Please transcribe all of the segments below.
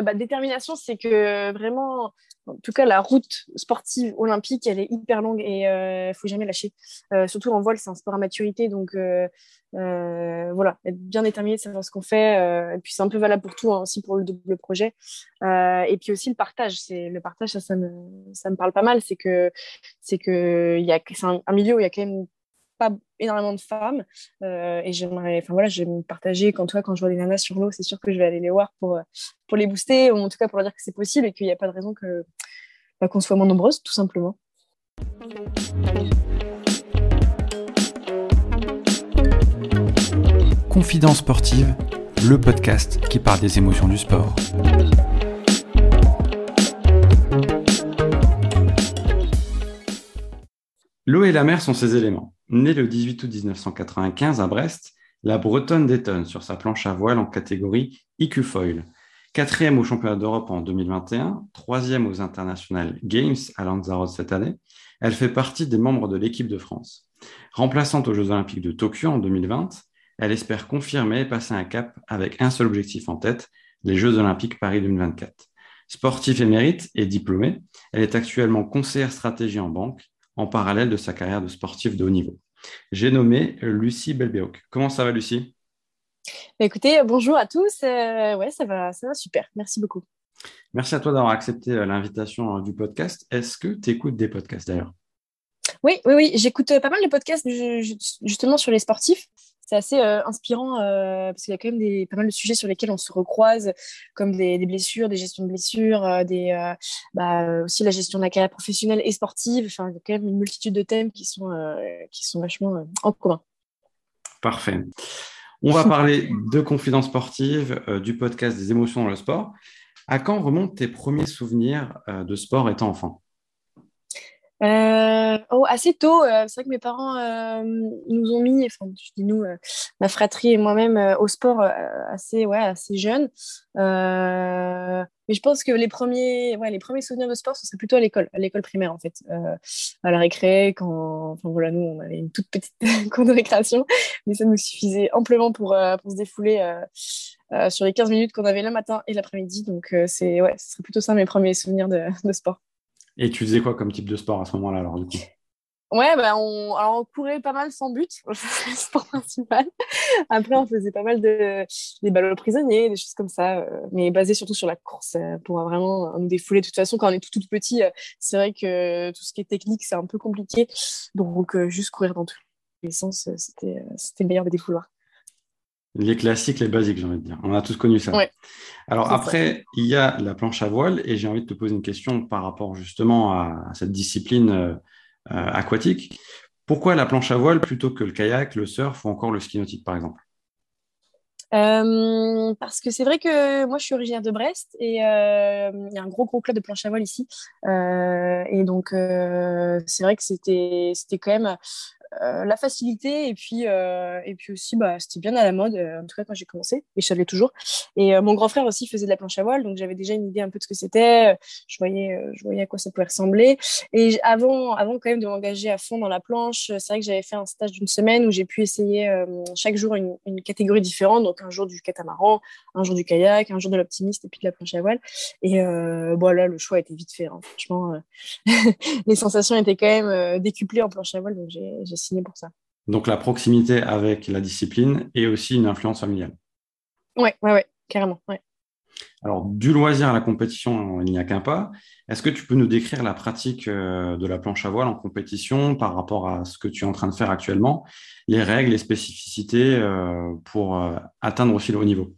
bah, Détermination, c'est que vraiment, en tout cas, la route sportive olympique, elle est hyper longue et il euh, ne faut jamais lâcher. Euh, surtout en voile, c'est un sport à maturité. Donc, euh, voilà, être bien déterminé, savoir ce qu'on fait. et puis, c'est un peu valable pour tout, hein, aussi pour le double projet. et puis aussi, le partage. C'est, le partage, ça, ça, me, ça me parle pas mal. C'est que c'est, y a, c'est un, milieu où il y a quand même pas énormément de femmes et j'aimerais enfin voilà je vais me partager quand toi quand je vois des nanas sur l'eau c'est sûr que je vais aller les voir pour pour les booster ou en tout cas pour leur dire que c'est possible et qu'il n'y a pas de raison que bah, qu'on soit moins nombreuses tout simplement Confidence sportive le podcast qui parle des émotions du sport. L'eau et la mer sont ses éléments. Née le 18 août 1995 à Brest, la Bretonne détonne sur sa planche à voile en catégorie IQ Foil. Quatrième au championnat d'Europe en 2021, troisième aux International Games à Lanzarote cette année, elle fait partie des membres de l'équipe de France. Remplaçante aux Jeux Olympiques de Tokyo en 2020, elle espère confirmer et passer un cap avec un seul objectif en tête, les Jeux Olympiques Paris 2024. Sportif émérite et diplômée, elle est actuellement conseillère stratégie en banque en parallèle de sa carrière de sportif de haut niveau. J'ai nommé Lucie Belbéoc. Comment ça va, Lucie? Bah, Écoutez, bonjour à tous. Euh, ouais, ça va, ça va super. Merci beaucoup. Merci à toi d'avoir accepté euh, l'invitation euh, du podcast. Est-ce que tu écoutes des podcasts d'ailleurs? Oui, oui, oui. J'écoute pas mal de podcasts justement sur les sportifs c'est assez euh, inspirant euh, parce qu'il y a quand même des, pas mal de sujets sur lesquels on se recroise, comme des, blessures, des gestions de blessures, euh, bah, aussi la gestion de la carrière professionnelle et sportive. Enfin, il y a quand même une multitude de thèmes qui sont, qui sont vachement en commun. Parfait. On va parler de confidence sportive, du podcast des émotions dans le sport. À quand remontent tes premiers souvenirs de sport étant enfant? Euh, oh, assez tôt, euh, c'est vrai que mes parents euh, nous ont mis, enfin, je dis nous, ma fratrie et moi-même, au sport assez, ouais, assez jeune. mais je pense que les premiers, ouais, les premiers souvenirs de sport, ce serait plutôt à l'école, à l'école primaire en fait, à la récré, quand, enfin voilà, nous, on avait une toute petite cour de récréation, mais ça nous suffisait amplement pour, pour se défouler. sur les 15 minutes qu'on avait le matin et l'après-midi. Donc, c'est ouais, ce serait plutôt ça mes premiers souvenirs de, de sport. Et tu faisais quoi comme type de sport à ce moment-là, alors, du coup? Ouais, bah on... Courait pas mal sans but, c'est le sport principal. Après, on faisait pas mal de des ballots prisonniers, des choses comme ça, euh, mais basé surtout sur la course euh, pour vraiment nous défouler. De toute façon, quand on est tout, tout petit, euh, c'est vrai que tout ce qui est technique, c'est un peu compliqué. Donc, juste courir dans tous les sens, c'était le meilleur des défouloirs. Les classiques, les basiques, j'ai envie de dire. On a tous connu ça. Alors après, il y a la planche à voile et j'ai envie de te poser une question par rapport justement à, cette discipline euh, euh, aquatique. Pourquoi la planche à voile plutôt que le kayak, le surf ou encore le ski nautique par exemple? Euh, parce que c'est vrai que moi je suis originaire de Brest et il y a un gros gros club de planche à voile ici et donc c'est vrai que c'était c'était quand même euh, la facilité et puis, euh, et puis aussi, bah, c'était bien à la mode, euh, en tout cas quand j'ai commencé, et je savais toujours. Et mon grand frère aussi faisait de la planche à voile, donc j'avais déjà une idée un peu de ce que c'était, je, voyais, je voyais à quoi ça pouvait ressembler. Et avant, avant quand même de m'engager à fond dans la planche, c'est vrai que j'avais fait un stage d'une semaine où j'ai pu essayer chaque jour une, catégorie différente, donc un jour du catamaran, un jour du kayak, un jour de l'optimiste et puis de la planche à voile. Et voilà, le choix été vite fait. Hein. Franchement, les sensations étaient quand même décuplées en planche à voile, donc j'ai signé pour ça. Donc la proximité avec la discipline et aussi une influence familiale. Oui, ouais, ouais, carrément. Ouais. Alors, du loisir à la compétition, il n'y a qu'un pas. Est-ce que tu peux nous décrire la pratique euh, de la planche à voile en compétition par rapport à ce que tu es en train de faire actuellement, les règles, les spécificités euh, pour euh, atteindre aussi le haut niveau?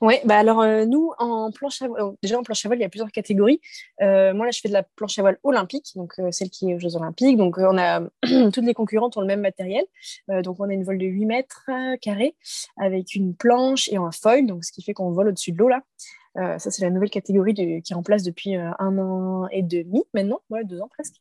Oui, bah alors euh, nous, en planche à voile, déjà en planche à voile, il y a plusieurs catégories. Euh, moi, là, je fais de la planche à voile olympique, donc euh, celle qui est aux Jeux Olympiques. Donc, on a toutes les concurrentes ont le même matériel. donc, on a une voile de 8 mètres carrés avec une planche et un foil, donc ce qui fait qu'on vole au-dessus de l'eau là. ça, c'est la nouvelle catégorie qui est en place depuis un an et demi maintenant, ouais, deux ans presque.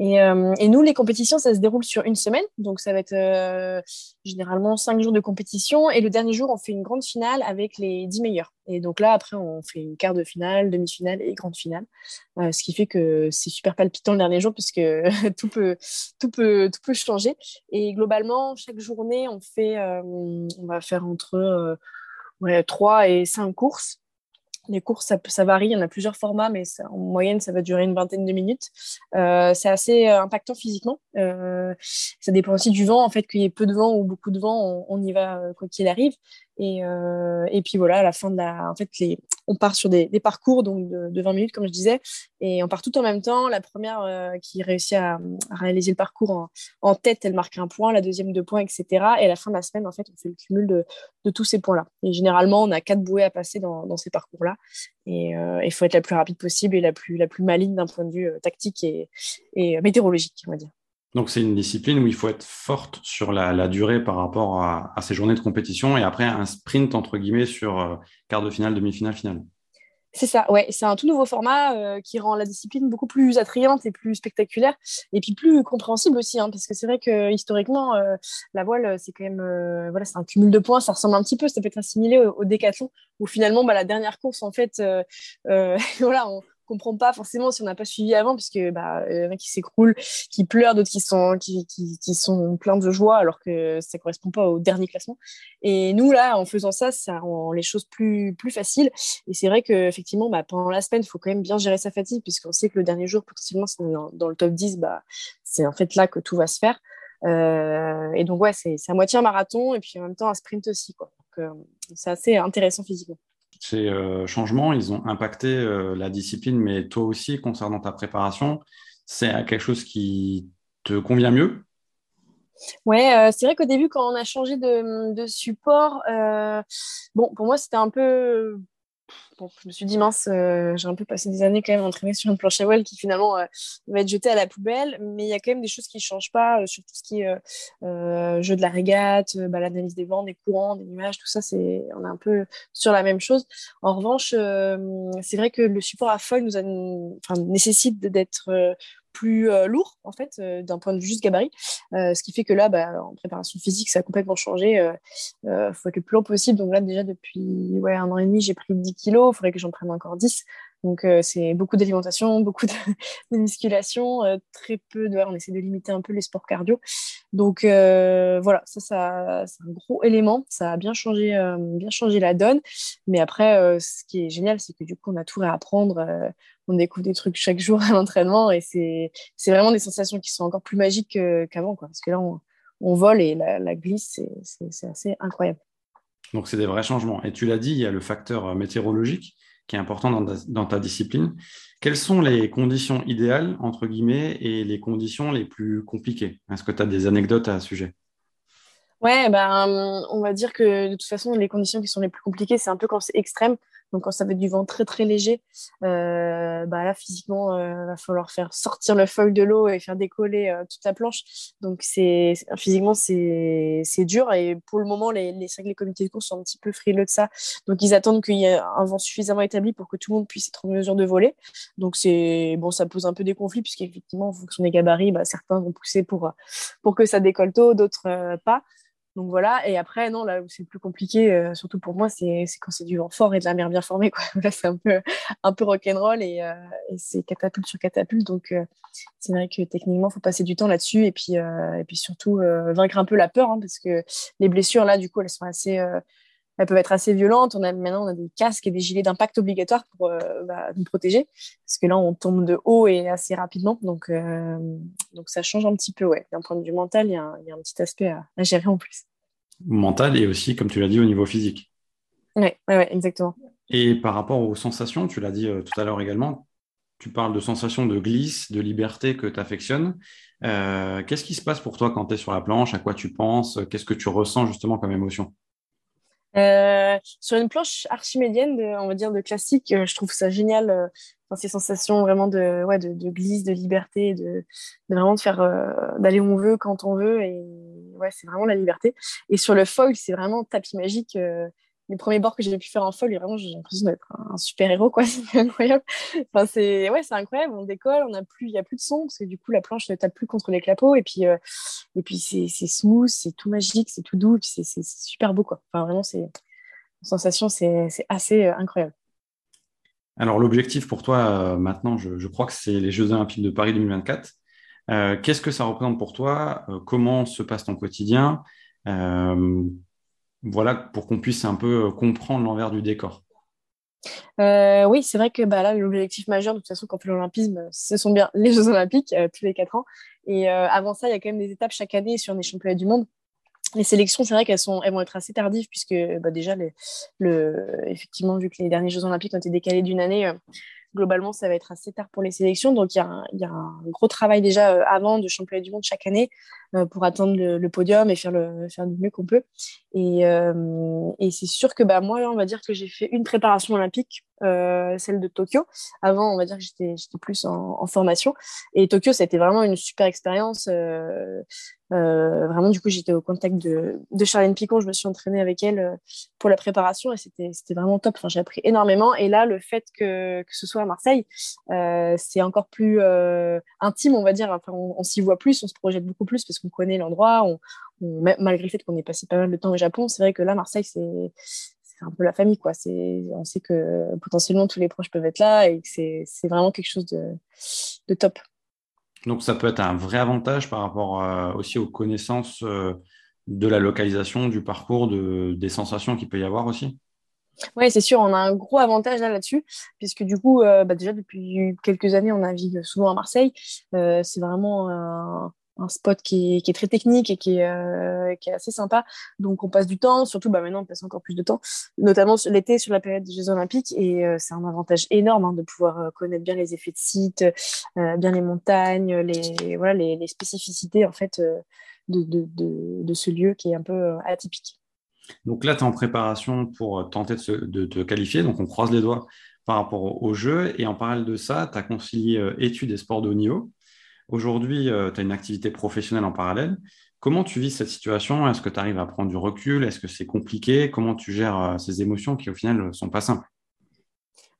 Euh, et, nous, les compétitions, ça se déroule sur une semaine. Donc, ça va être euh, généralement cinq jours de compétition. Et le dernier jour, on fait une grande finale avec les dix meilleurs. Et donc là, après, on fait une quart de finale, demi-finale et grande finale. Euh, ce qui fait que c'est super palpitant le dernier jour puisque tout, peut, tout, peut, tout peut changer. Et globalement, chaque journée, on, fait, on va faire entre ouais, 3 et cinq courses. Les courses, ça, varie, il y en a plusieurs formats, mais en moyenne, ça va durer une vingtaine de minutes. Euh, c'est assez euh, impactant physiquement. Euh, ça dépend aussi du vent, en fait, qu'il y ait peu de vent ou beaucoup de vent, on, y va quoi qu'il arrive. Et, et, puis voilà, à la fin de la. En fait, on part sur des, parcours donc de, 20 minutes, comme je disais, et on part tout en même temps. La première qui réussit à, réaliser le parcours en, tête, elle marque un point, la deuxième deux points, etc. Et à la fin de la semaine, en fait, on fait le cumul de, tous ces points-là. Et généralement, on a quatre bouées à passer dans, ces parcours-là. Et euh, il faut être la plus rapide possible et la plus, la plus maligne d'un point de vue euh, tactique et, météorologique, on va dire. Donc c'est une discipline où il faut être forte sur la, durée par rapport à, ces journées de compétition et après un sprint entre guillemets sur euh, quart de finale, demi-finale, finale. C'est ça, ouais. C'est un tout nouveau format euh, qui rend la discipline beaucoup plus attrayante et plus spectaculaire, et puis plus compréhensible aussi, hein, parce que c'est vrai que historiquement, euh, la voile, c'est quand même, voilà, c'est un cumul de points. Ça ressemble un petit peu, ça peut être assimilé au, au décathlon, où finalement, bah, la dernière course, en fait, voilà, on, comprend pas forcément si on n'a pas suivi avant, parce que bah, y en a qui s'écroulent, qui pleurent, d'autres qui sont, qui, qui, sont pleins de joie, alors que ça correspond pas au dernier classement. Et nous, là, en faisant ça, ça rend les choses plus, plus faciles. Et c'est vrai qu'effectivement, bah, pendant la semaine, il faut quand même bien gérer sa fatigue, puisqu'on sait que le dernier jour, potentiellement, c'est dans, le top 10, bah, c'est en fait là que tout va se faire. Euh, et donc, ouais, c'est à moitié un marathon, et puis en même temps un sprint aussi. Quoi. Donc, euh, c'est assez intéressant physiquement ces euh, changements, ils ont impacté euh, la discipline, mais toi aussi, concernant ta préparation, c'est quelque chose qui te convient mieux? Ouais, euh, c'est vrai qu'au début, quand on a changé de, de support, bon, pour moi, c'était un peu je me suis dit, mince, euh, j'ai un peu passé des années quand même entraîné sur une planche à voile qui finalement euh, va être jetée à la poubelle, mais il y a quand même des choses qui ne changent pas euh, sur tout ce qui est jeu de la régate, bah, l'analyse des vents, des courants, des nuages, tout ça, c'est, on est un peu sur la même chose. En revanche, c'est vrai que le support à foil nécessite d'être plus euh, lourd en fait euh, d'un point de vue juste gabarit. Euh, ce qui fait que là bah, en préparation physique ça a complètement changé. Il faut être le plus long possible. Donc là déjà depuis ouais, un an et demi j'ai pris 10 kilos. Il faudrait que j'en prenne encore 10 donc c'est beaucoup d'alimentation beaucoup de, musculation très peu de on essaie de limiter un peu les sports cardio. Donc voilà ça, c'est un gros élément. Ça a bien changé bien changé la donne. Mais après ce qui est génial c'est que du coup on a tout à apprendre on découvre des trucs chaque jour à l'entraînement et c'est vraiment des sensations qui sont encore plus magiques qu'avant, parce que là, on, vole et la, glisse, c'est assez incroyable. Donc, c'est des vrais changements. Et tu l'as dit, il y a le facteur euh, météorologique qui est important dans ta, discipline. Quelles sont les conditions idéales, entre guillemets, et les conditions les plus compliquées? Est-ce que tu as des anecdotes à ce sujet? Ouais, ben, on va dire que de toute façon, les conditions qui sont les plus compliquées, c'est un peu quand c'est extrême. Donc, quand ça va être du vent très, très léger, euh, bah là, physiquement, il euh, va falloir faire sortir le foil de l'eau et faire décoller euh, toute la planche. Donc, c'est physiquement, c'est dur. Et pour le moment, les, les, les comités de course sont un petit peu frileux de ça. Donc, ils attendent qu'il y ait un vent suffisamment établi pour que tout le monde puisse être en mesure de voler. Donc, c'est bon, ça pose un peu des conflits, puisqu'effectivement, en fonction des gabarits, bah, certains vont pousser pour, pour que ça décolle tôt, d'autres pas. Donc voilà, et après, non, là où c'est plus compliqué, euh, surtout pour moi, c'est quand c'est du vent fort et de la mer bien formée. Quoi. Là, c'est un peu, un peu rock'n'roll et, euh, et c'est catapulte sur catapulte. Donc, euh, c'est vrai que techniquement, il faut passer du temps là-dessus et puis, et puis surtout vaincre un peu la peur, hein, parce que les blessures, là, du coup, elles sont assez, elles peuvent être assez violentes. On a, maintenant, on a des casques et des gilets d'impact obligatoires pour bah, nous protéger, parce que là, on tombe de haut et assez rapidement. Donc, donc ça change un petit peu. Ouais. D'un point de vue mental, il y a un petit aspect à, gérer en plus. Mental et aussi, comme tu l'as dit, au niveau physique. Oui, ouais, exactement. Et par rapport aux sensations, tu l'as dit euh, tout à l'heure également, tu parles de sensations de glisse, de liberté que tu affectionnes. Euh, qu'est-ce qui se passe pour toi quand tu es sur la planche? À quoi tu penses? Qu'est-ce que tu ressens justement comme émotion? Euh, sur une planche archimédienne, on va dire de classique, euh, je trouve ça génial. Euh, ces sensations vraiment de, ouais, de, de, glisse, de liberté, de, de vraiment de faire d'aller où on veut quand on veut. Et ouais, c'est vraiment la liberté. Et sur le foil, c'est vraiment tapis magique les premiers bords que j'ai pu faire en folle, vraiment, j'ai l'impression d'être un, super héros, quoi. C'est incroyable. Enfin, c'est ouais, c'est incroyable. On décolle, on a plus, il y a plus de son parce que du coup, la planche ne tape plus contre les clapots. Et puis, euh, et puis, c'est smooth, c'est tout magique, c'est tout doux, c'est super beau, quoi. Enfin, vraiment, c'est sensation, c'est assez euh, incroyable. Alors, l'objectif pour toi euh, maintenant, je, crois que c'est les Jeux Olympiques de Paris 2024. Qu'est-ce que ça représente pour toi? Comment se passe ton quotidien? Voilà, pour qu'on puisse un peu euh, comprendre l'envers du décor. oui, c'est vrai que bah, là, l'objectif majeur, de toute façon, quand on fait l'Olympisme, ce sont bien les Jeux Olympiques tous les quatre ans. Et avant ça, il y a quand même des étapes chaque année sur les championnats du monde les sélections, c'est vrai qu'elles sont, elles vont être assez tardives puisque bah, déjà, le, effectivement, vu que les derniers Jeux Olympiques ont été décalés d'une année, euh, globalement, ça va être assez tard pour les sélections. Donc, il y, a un, gros travail déjà euh, avant de championnat du monde chaque année pour atteindre le, podium et faire, le, faire du mieux qu'on peut. Et, et c'est sûr que bah, moi, on va dire que j'ai fait une préparation olympique, celle de Tokyo. Avant, on va dire que j'étais plus en, formation. Et Tokyo, ça a été vraiment une super expérience. Euh, vraiment, du coup, j'étais au contact de, de, Charlène Picon. Je me suis entraînée avec elle euh, pour la préparation et c'était vraiment top. Enfin, j'ai appris énormément. Et là, le fait que, que ce soit à Marseille, euh, c'est encore plus intime, on va dire. Enfin, on, s'y voit plus, on se projette beaucoup plus parce qu'on connaît l'endroit. On, malgré le fait qu'on ait passé pas mal de temps au Japon, c'est vrai que là, Marseille, c'est un peu la famille. Quoi. On sait que potentiellement tous les proches peuvent être là et que c'est vraiment quelque chose de, de top. Donc ça peut être un vrai avantage par rapport euh, aussi aux connaissances euh, de la localisation, du parcours, de, des sensations qu'il peut y avoir aussi? Oui, c'est sûr, on a un gros avantage là-dessus, puisque du coup, euh, bah, déjà depuis quelques années, on navigue souvent à Marseille. c'est vraiment un, un spot qui est, très technique et qui est, euh, qui est, assez sympa. Donc on passe du temps, surtout bah, maintenant on passe encore plus de temps, notamment l'été sur la période des Jeux Olympiques. Et euh, c'est un avantage énorme hein, de pouvoir euh, connaître bien les effets de site, bien les montagnes, les, voilà, les, les spécificités en fait de, ce lieu qui est un peu atypique. Donc là, tu es en préparation pour tenter de, te qualifier. Donc on croise les doigts par rapport au, jeu. Et en parallèle de ça, tu as concilié études et sports de haut niveau. Aujourd'hui, euh, tu as une activité professionnelle en parallèle. Comment tu vis cette situation? Est-ce que tu arrives à prendre du recul? Est-ce que c'est compliqué? Comment tu gères euh, ces émotions qui, au final, ne sont pas simples?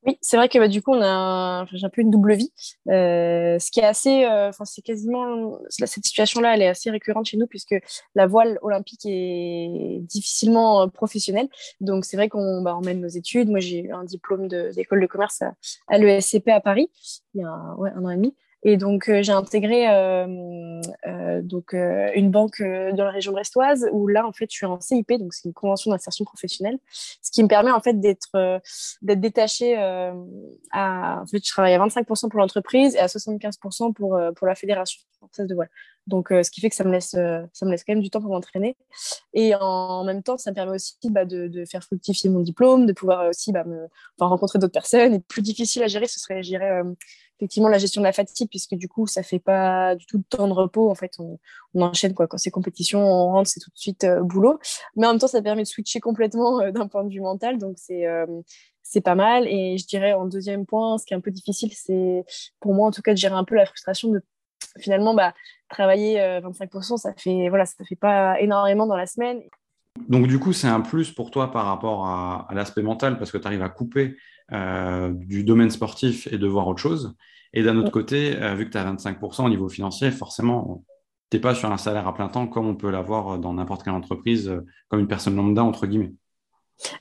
Oui, c'est vrai que bah, du coup, on a j'ai un peu une double vie. Euh, ce qui est assez, c'est quasiment cette situation-là, elle est assez récurrente chez nous puisque la voile olympique est difficilement professionnelle. Donc, c'est vrai qu'on bah, mène nos études. Moi, j'ai eu un diplôme d'école de, commerce à l'ESCP à Paris il y a un an et demi. Et donc, euh, j'ai intégré euh, euh, donc, une banque dans la région brestoise où là, en fait, je suis en CIP, donc c'est une convention d'insertion professionnelle, ce qui me permet en fait d'être détachée à. En fait, je travaille à 25% pour l'entreprise et à 75% pour, pour la fédération française de voile. Donc, ce qui fait que ça me laisse, ça me laisse quand même du temps pour m'entraîner. Et en même temps, ça me permet aussi bah, de, de, faire fructifier mon diplôme, de pouvoir aussi bah, rencontrer d'autres personnes. Et plus difficile à gérer, ce serait, dirais, effectivement la gestion de la fatigue puisque du coup ça fait pas du tout de temps de repos en fait on, enchaîne quoi. Quand c'est compétition on rentre c'est tout de suite euh, boulot. Mais en même temps ça permet de switcher complètement euh, d'un point de vue mental donc c'est euh, c'est pas mal. Et je dirais en deuxième point ce qui est un peu difficile c'est pour moi en tout cas de gérer un peu la frustration de finalement bah, travailler 25% ça fait voilà ça fait pas énormément dans la semaine donc du coup, c'est un plus pour toi par rapport à, l'aspect mental parce que tu arrives à couper euh, du domaine sportif et de voir autre chose. Et d'un autre côté, euh, vu que tu as 25% au niveau financier, forcément, tu n'es pas sur un salaire à plein temps comme on peut l'avoir dans n'importe quelle entreprise, euh, comme une personne lambda, entre guillemets.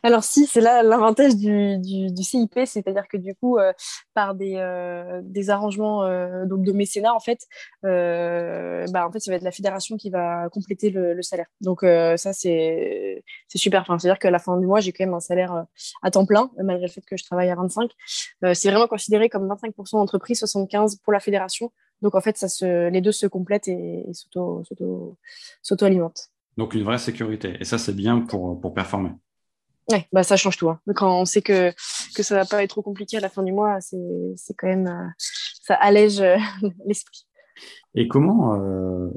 Alors si, c'est là l'avantage du, CIP, c'est-à-dire que du coup, euh, par des, euh, arrangements euh, donc de mécénat, en fait, bah, en fait, ça va être la fédération qui va compléter le, salaire. Donc ça, c'est super. Enfin, c'est-à-dire qu'à la fin du mois, j'ai quand même un salaire à temps plein, malgré le fait que je travaille à 25. c'est vraiment considéré comme 25% d'entreprise, 75% pour la fédération. Donc en fait, ça se, les deux se complètent et, et s'auto-alimentent. Donc une vraie sécurité. Et ça, c'est bien pour, pour performer. Ouais, bah ça change tout. Hein. Quand on sait que, que ça va pas être trop compliqué à la fin du mois, c'est quand même. Euh, ça allège euh, l'esprit. Et comment euh,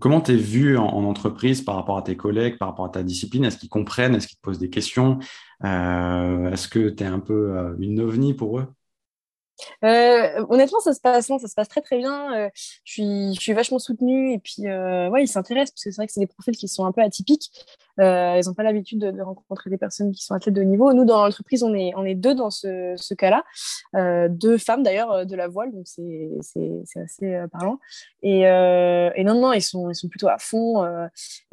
comment t'es vu en, entreprise par rapport à tes collègues, par rapport à ta discipline? Est-ce qu'ils comprennent? Est-ce qu'ils te posent des questions? Est-ce que tu es un peu une ovni pour eux? Euh, honnêtement, ça se passe, très très bien. Euh, je, suis, je vachement soutenue et puis euh, ouais, ils s'intéressent parce que c'est vrai que c'est des profils qui sont un peu atypiques. ils n'ont pas l'habitude de, rencontrer des personnes qui sont athlètes de haut niveau. Nous, dans l'entreprise, on est, deux dans ce, cas-là, deux femmes d'ailleurs de la voile, donc c'est assez parlant. Et, non, non, ils sont, plutôt à fond.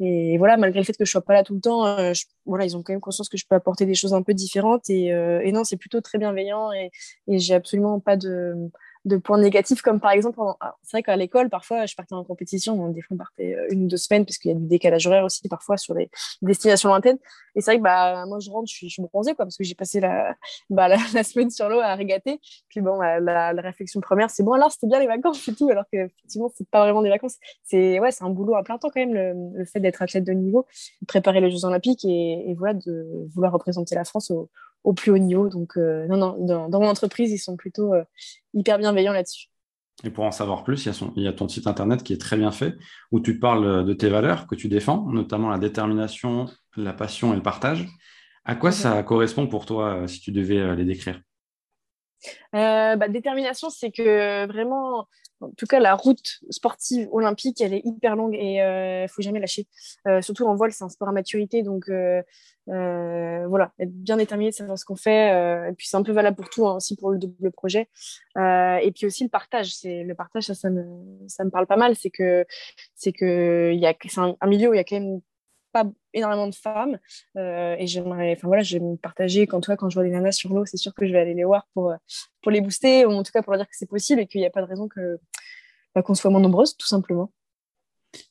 et voilà, malgré le fait que je sois pas là tout le temps, voilà, ils ont quand même conscience que je peux apporter des choses un peu différentes. Et, et non, c'est plutôt très bienveillant et j'ai absolument pas de, de points négatifs, comme par exemple, c'est vrai qu'à l'école, parfois, je partais en compétition, donc des fois, on partait une ou deux semaines, parce qu'il y a du décalage horaire aussi, parfois, sur les destinations lointaines. Et c'est vrai que bah, moi, je rentre, je suis, je quoi, parce que j'ai passé la, bah, la, semaine sur l'eau à régater. Puis bon, la, réflexion première, c'est bon, alors, c'était bien les vacances et tout, alors qu'effectivement, c'est pas vraiment des vacances. C'est ouais, un boulot à plein temps, quand même, le, fait d'être athlète de niveau, de préparer les Jeux Olympiques et, et, voilà, de vouloir représenter la France au, au plus haut niveau. Donc, euh, non, non, dans, dans, mon entreprise, ils sont plutôt euh, hyper bienveillants là-dessus. Et pour en savoir plus, il y, a son, il y, a ton site internet qui est très bien fait, où tu parles de tes valeurs que tu défends, notamment la détermination, la passion et le partage. À quoi ça correspond pour toi euh, si tu devais les décrire? Bah, Détermination, c'est que vraiment, en tout cas, la route sportive olympique, elle est hyper longue et il euh, ne faut jamais lâcher. Euh, surtout en voile, c'est un sport à maturité. Donc, euh, voilà, être bien déterminé de savoir ce qu'on fait. et puis, c'est un peu valable pour tout, hein, aussi pour le double projet. et puis aussi, le partage. Le partage, ça, me, ça me parle pas mal. C'est que c'est, y a, c'est un, milieu où il y a quand même pas énormément de femmes et j'aimerais enfin voilà je vais me partager quand toi quand je vois des nanas sur l'eau c'est sûr que je vais aller les voir pour pour les booster ou en tout cas pour leur dire que c'est possible et qu'il n'y a pas de raison que bah, qu'on soit moins nombreuses tout simplement.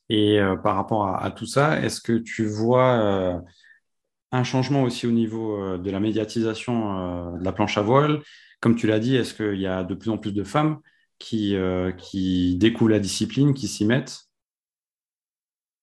Et euh, par rapport à, tout ça est-ce que tu vois euh, un changement aussi au niveau euh, de la médiatisation de la planche à voile? Comme tu l'as dit est-ce qu'il y a de plus en plus de femmes qui, qui découvrent la discipline qui s'y mettent?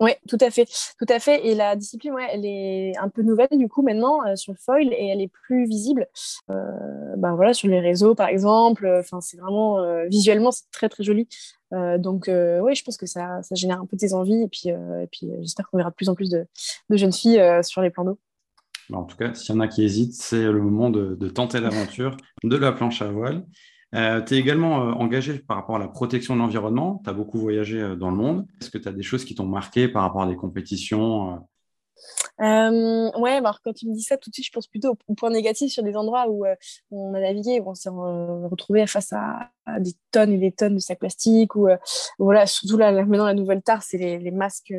Oui, tout à fait, tout à fait. Et la discipline, ouais, elle est un peu nouvelle du coup maintenant euh, sur le foil et elle est plus visible. Euh, ben voilà, sur les réseaux par exemple. Enfin, c'est vraiment euh, visuellement, c'est très très joli. donc oui, je pense que ça, ça, génère un peu des envies et puis, puis j'espère qu'on verra de plus en plus de, jeunes filles sur les plans d'eau. Bah, en tout cas, s'il y en a qui hésitent, c'est le moment de tenter l'aventure de la planche à voile. Euh, tu es également euh, engagé par rapport à la protection de l'environnement. Tu as beaucoup voyagé euh, dans le monde. Est-ce que tu as des choses qui t'ont marqué par rapport à des compétitions ouais, bah, alors quand tu me dis ça, tout de suite, je pense plutôt au point négatif sur des endroits où on a navigué, où on s'est retrouvé face à, des tonnes et des tonnes de sacs plastiques, ou voilà, surtout là, maintenant la nouvelle tare, c'est les, les, masques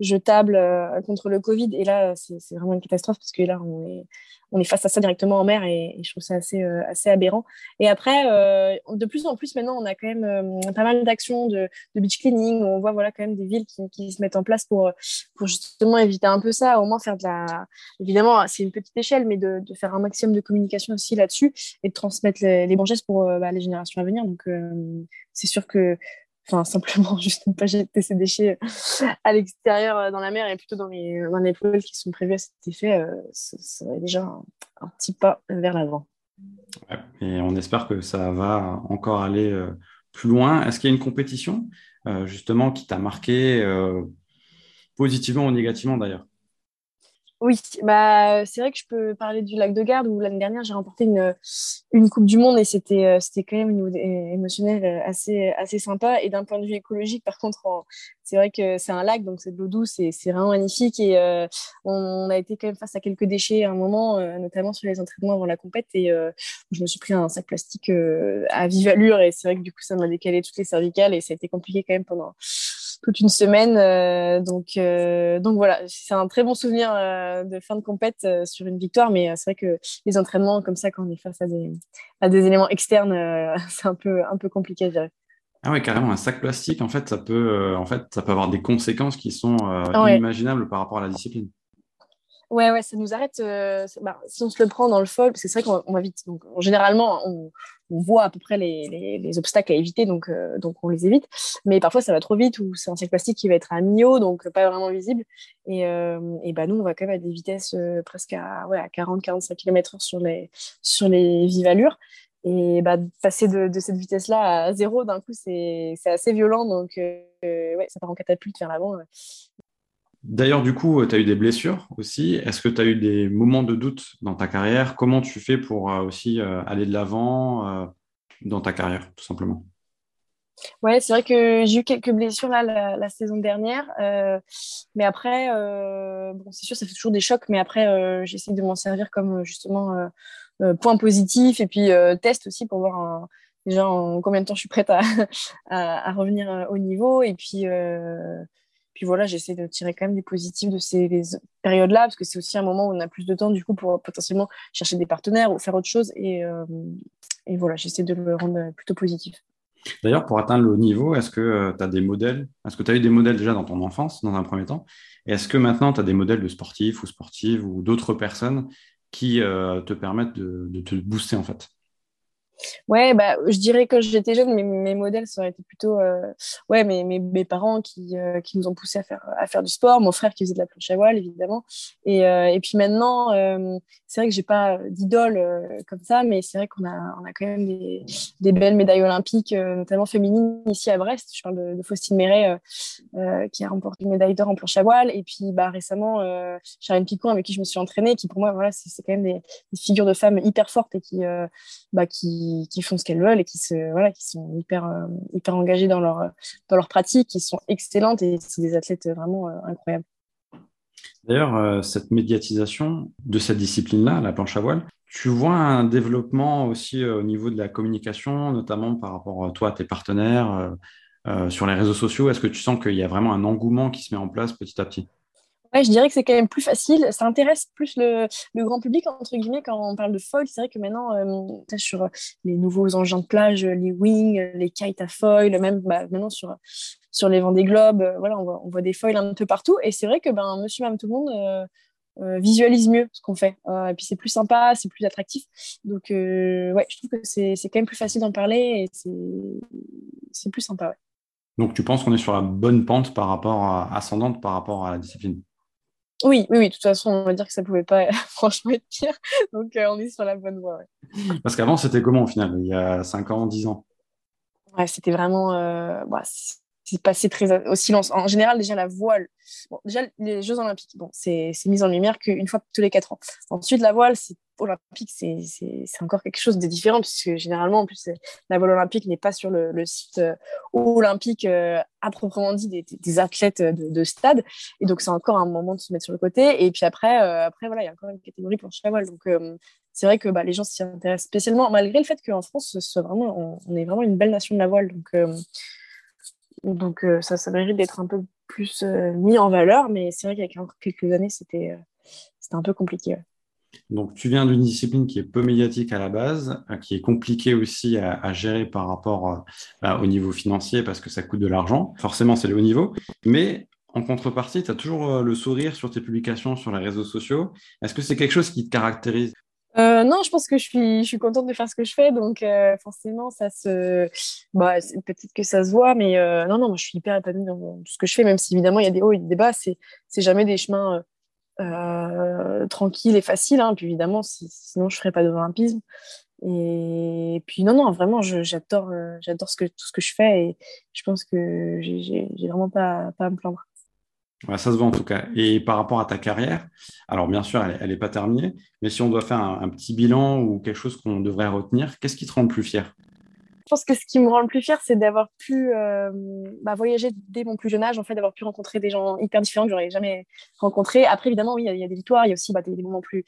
jetables contre le Covid, et là, c'est vraiment une catastrophe parce que là, on est, face à ça directement en mer et, je trouve ça assez, euh, assez aberrant. Et après, euh, de plus en plus maintenant, on a quand même euh, pas mal d'actions de, beach cleaning. on voit voilà, quand même des villes qui, se mettent en place pour, justement éviter un peu ça, au moins faire de la... Évidemment, c'est une petite échelle, mais de, faire un maximum de communication aussi là-dessus et de transmettre les, gestes pour bah, les générations Donc, c'est sûr que enfin simplement juste ne pas jeter ses déchets à l'extérieur euh, dans la mer et plutôt dans les, dans les poêles qui sont prévus à cet effet, euh, ce serait déjà un, petit pas vers l'avant. et on espère que ça va encore aller euh, plus loin. Est-ce qu'il y a une compétition justement qui t'a marqué positivement ou négativement d'ailleurs? Oui, bah, c'est vrai que je peux parler du lac de Garde où l'année dernière j'ai remporté une, une Coupe du Monde et c'était euh, c'était quand même une, émotionnel euh, assez, assez sympa. Et d'un point de vue écologique, par contre, c'est vrai que c'est un lac, donc c'est de l'eau douce et c'est vraiment magnifique. Et euh, on, a été quand même face à quelques déchets à un moment, notamment sur les entraînements avant la compète. Et je me suis pris un sac plastique à vive allure et c'est vrai que du coup ça m'a décalé toutes les cervicales et ça a été compliqué quand même pendant toute une semaine. Euh, donc, euh, donc voilà, c'est un très bon souvenir euh, de fin de compète sur une victoire, mais c'est vrai que les entraînements comme ça, quand on est face à des, à des éléments externes, c'est un peu, un peu compliqué. Ah ouais, carrément, un sac plastique, en fait, ça peut, en fait, ça peut avoir des conséquences qui sont inimaginables par rapport à la discipline. Ouais, ouais, ça nous arrête. Bah, si on se le prend dans le fall, parce que c'est vrai qu'on va vite. Donc, généralement, on, voit à peu près les, les, obstacles à éviter, donc, euh, donc on les évite. Mais parfois, ça va trop vite ou c'est un sac plastique qui va être à mi-haut, donc pas vraiment visible. Et, euh, bah, nous, on va quand même à des vitesses euh, presque à, ouais, à 40-45 km/h sur les, sur les vives. Et bah, passer de, cette vitesse-là à zéro, d'un coup, c'est assez violent. Donc, ouais, ça part en catapulte vers l'avant. D'ailleurs, du coup, tu as eu des blessures aussi. Est-ce que tu as eu des moments de doute dans ta carrière? Comment tu fais pour euh, aussi euh, aller de l'avant euh, dans ta carrière, tout simplement? Ouais, c'est vrai que j'ai eu quelques blessures la, saison dernière, mais après, c'est sûr, ça fait toujours des chocs, mais après, j'essaie de m'en servir comme justement point positif et puis test aussi pour voir déjà en combien de temps je suis prête à, à revenir au niveau et puis puis voilà, j'essaie de tirer quand même des positifs de ces périodes-là, parce que c'est aussi un moment où on a plus de temps, du coup, pour potentiellement chercher des partenaires ou faire autre chose. Et, euh, et voilà, j'essaie de le rendre plutôt positif. D'ailleurs, pour atteindre le niveau, est-ce que tu as des modèles? Est-ce que tu as eu des modèles déjà dans ton enfance, dans un premier temps? Et est-ce que maintenant, tu as des modèles de sportifs ou sportives ou d'autres personnes qui te permettent de, de, te booster en fait? Ouais, bah, je dirais que j'étais jeune, mes, mes modèles, ça aurait été plutôt euh, ouais, mes, mes, parents qui, euh, qui nous ont poussé à faire, à faire du sport, mon frère qui faisait de la planche à voile, évidemment. Et, euh, et puis maintenant, c'est vrai que j'ai pas d'idole comme ça, mais c'est vrai qu'on a, on a quand même des, des belles médailles olympiques, notamment féminines, ici à Brest. Je parle de, Faustine Méret, qui a remporté une médaille d'or en planche à voile. Et puis bah, récemment, Charlène Picon, avec qui je me suis entraînée, qui pour moi, voilà, c'est quand même des, des, figures de femmes hyper fortes et qui, bah, qui qui, font ce qu'elles veulent et qui, se, voilà, qui sont hyper, euh, hyper engagées dans leur, dans leur pratique, qui sont excellentes et c'est des athlètes vraiment euh, incroyables. D'ailleurs, euh, cette médiatisation de cette discipline-là, la planche à voile, tu vois un développement aussi au niveau de la communication, notamment par rapport à toi, à tes partenaires, sur les réseaux sociaux? Est-ce que tu sens qu'il y a vraiment un engouement qui se met en place petit à petit? Je dirais que c'est quand même plus facile. Ça intéresse plus le, grand public, entre guillemets, quand on parle de foil. C'est vrai que maintenant, euh, sur les nouveaux engins de plage, les wings, les kites à foil, même bah, maintenant sur, sur les Vendée Globes, euh, voilà, on voit, des foils un peu partout. Et c'est vrai que ben, monsieur, même tout le monde euh, visualise mieux ce qu'on fait. et puis c'est plus sympa, c'est plus attractif. Donc, ouais, je trouve que c'est quand même plus facile d'en parler et c'est plus sympa. Donc, tu penses qu'on est sur la bonne pente par rapport à, ascendante par rapport à la discipline? Oui, oui, oui, de toute façon, on va dire que ça pouvait pas franchement être pire. Donc, euh, on est sur la bonne voie. Parce qu'avant, c'était comment au final Il y a 5 ans, 10 ans? Ouais, c'était vraiment. Euh, bah, c'est passé très au silence. En général, déjà la voile. Bon, déjà, les Jeux Olympiques, bon, c'est mis en lumière qu'une fois tous les 4 ans. Ensuite, la voile, c'est olympique, c'est encore quelque chose de différent, puisque généralement, en plus, la voile olympique n'est pas sur le, site euh, olympique euh, à proprement dit des, athlètes de, stade. Et donc, c'est encore un moment de se mettre sur le côté. Et puis après, euh, après voilà, il y a encore une catégorie pour la voile. Donc, c'est vrai que bah, les gens s'y intéressent spécialement, malgré le fait qu'en France, vraiment, on, est vraiment une belle nation de la voile. Donc, donc ça, ça mérite d'être un peu plus mis en valeur. Mais c'est vrai qu'il y a quelques années, c'était un peu compliqué. Donc, tu viens d'une discipline qui est peu médiatique à la base, euh, qui est compliquée aussi à, gérer par rapport euh, bah, au niveau financier parce que ça coûte de l'argent. Forcément, c'est le haut niveau. Mais en contrepartie, tu as toujours euh, le sourire sur tes publications sur les réseaux sociaux. Est-ce que c'est quelque chose qui te caractérise? Non, je pense que je suis, je suis contente de faire ce que je fais, donc forcément, ça se, bah, peut-être que ça se voit, mais non, non, moi, je suis hyper épanouie dans tout ce que je fais, même si évidemment il y a des hauts et des bas, c'est, jamais des chemins euh, tranquille et facile. Hein. Puis évidemment, sinon je ferais pas de l'olympisme. Et puis non, non, vraiment, j'adore, euh, j'adore tout ce que je fais et je pense que j'ai vraiment pas, pas à me plaindre. Ça se voit en tout cas. Et par rapport à ta carrière, alors bien sûr, elle n'est pas terminée, mais si on doit faire un petit bilan ou quelque chose qu'on devrait retenir, qu'est-ce qui te rend le plus fier? Je pense que ce qui me rend le plus fier, c'est d'avoir pu euh, bah, voyager dès mon plus jeune âge, en fait, d'avoir pu rencontrer des gens hyper différents que j'aurais jamais rencontrés. Après, évidemment, oui, il y, a des victoires, il y a aussi bah, des, moments plus,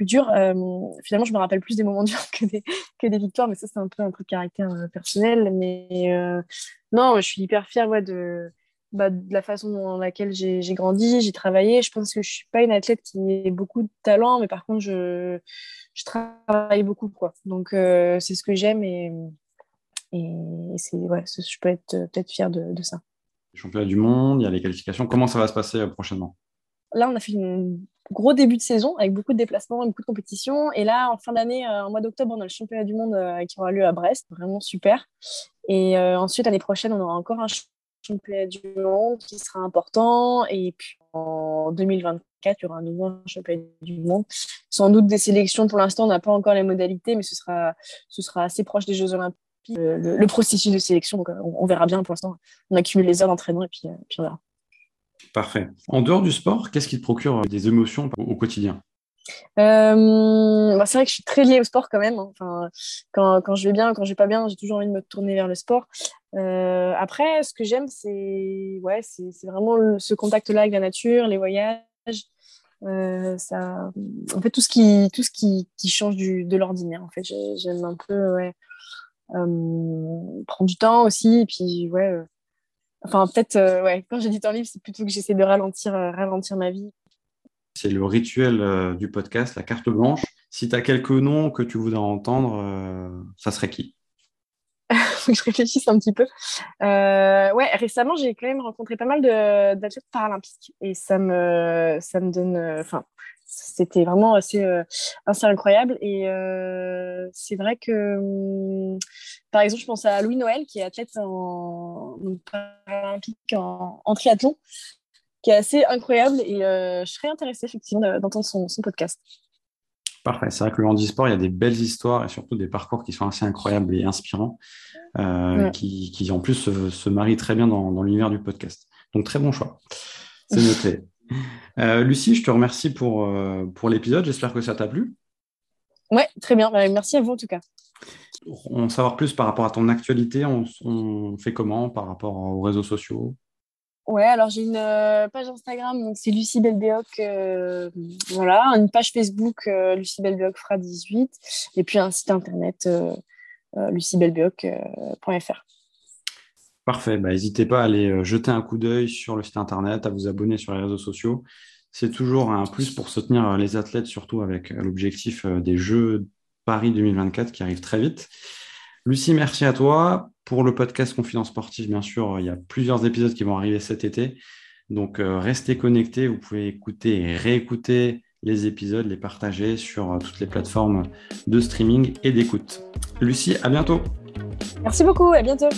durs. Euh, finalement, je me rappelle plus des moments durs que des, victoires, mais ça, c'est un peu un truc de caractère euh, personnel. Mais non, je suis hyper fière de, bah, de la façon dans laquelle j'ai grandi, j'ai travaillé. Je pense que je suis pas une athlète qui a beaucoup de talent, mais par contre, je, je travaille beaucoup. Quoi. Donc, c'est ce que j'aime et et c'est, ouais, je peux être peut-être fière de, de ça. Les championnats du monde, il y a les qualifications. Comment ça va se passer euh, prochainement? Là, on a fait un gros début de saison avec beaucoup de déplacements, beaucoup de compétitions. Et là, en fin d'année, euh, en mois d'octobre, on a le championnat du monde euh, qui aura lieu à Brest. Vraiment super. Et ensuite, l'année prochaine, on aura encore un championnat du monde qui sera important. Et puis en 2024, il y aura un nouveau championnat du monde. Sans doute des sélections. Pour l'instant, on n'a pas encore les modalités, mais ce sera, ce sera assez proche des Jeux Olympiques le, processus de sélection. Donc, euh, on, verra bien pour l'instant. On accumule les heures d'entraînement et puis, euh, puis, on verra. Parfait. En dehors du sport, qu'est-ce qui te procure des émotions au, quotidien? Euh, bah, c'est vrai que je suis très liée au sport quand même. Hein. Enfin, quand, quand, je vais bien, quand je vais pas bien, j'ai toujours envie de me tourner vers le sport. Après, ce que j'aime, c'est ouais, vraiment ce contact-là avec la nature, les voyages. ça, en fait, tout ce qui, tout ce qui, qui change du, de l'ordinaire. En fait, j'aime un peu euh, prendre du temps aussi. Et puis, ouais. Euh, enfin, peut-être, euh, ouais, quand j'ai du temps libre, c'est plutôt que j'essaie de ralentir, ralentir ma vie. C'est le rituel du podcast, la carte blanche. Si tu as quelques noms que tu voudrais entendre, ça serait qui? faut que je réfléchisse un petit peu. Euh, ouais, récemment, j'ai quand même rencontré pas mal d'athlètes paralympiques et ça me, ça me donne. Euh, enfin, c'était vraiment assez, euh, assez, incroyable. Et c'est vrai que, hum, par exemple, je pense à Louis Noël, qui est athlète en, paralympique en, en, triathlon, qui est assez incroyable. Et je serais intéressée, effectivement, d'entendre son, son podcast. Parfait. C'est vrai que le handisport, il y a des belles histoires et surtout des parcours qui sont assez incroyables et inspirants, euh, qui, qui, en plus se, marient très bien dans, l'univers du podcast. Donc très bon choix. C'est noté. Euh, Lucie, je te remercie pour, euh, pour l'épisode. J'espère que ça t'a plu. Ouais, très bien. Bah, merci à vous en tout cas. Pour en savoir plus par rapport à ton actualité, on, on fait comment par rapport aux réseaux sociaux? Ouais, alors j'ai une euh, page Instagram, donc c'est Lucie Belbéoc, euh, voilà, une page Facebook, euh, Lucie Belbéoc Fra 18, et puis un site internet, luciebelbéoc.fr. Parfait, bah, n'hésitez pas à aller jeter un coup d'œil sur le site internet, à vous abonner sur les réseaux sociaux. C'est toujours un plus pour soutenir les athlètes, surtout avec l'objectif des Jeux Paris 2024 qui arrivent très vite. Lucie, merci à toi. Pour le podcast Confidence Sportive, bien sûr, il y a plusieurs épisodes qui vont arriver cet été. Donc, euh, restez connectés. Vous pouvez écouter et réécouter les épisodes, les partager sur euh, toutes les plateformes de streaming et d'écoute. Lucie, à bientôt. Merci beaucoup. À bientôt.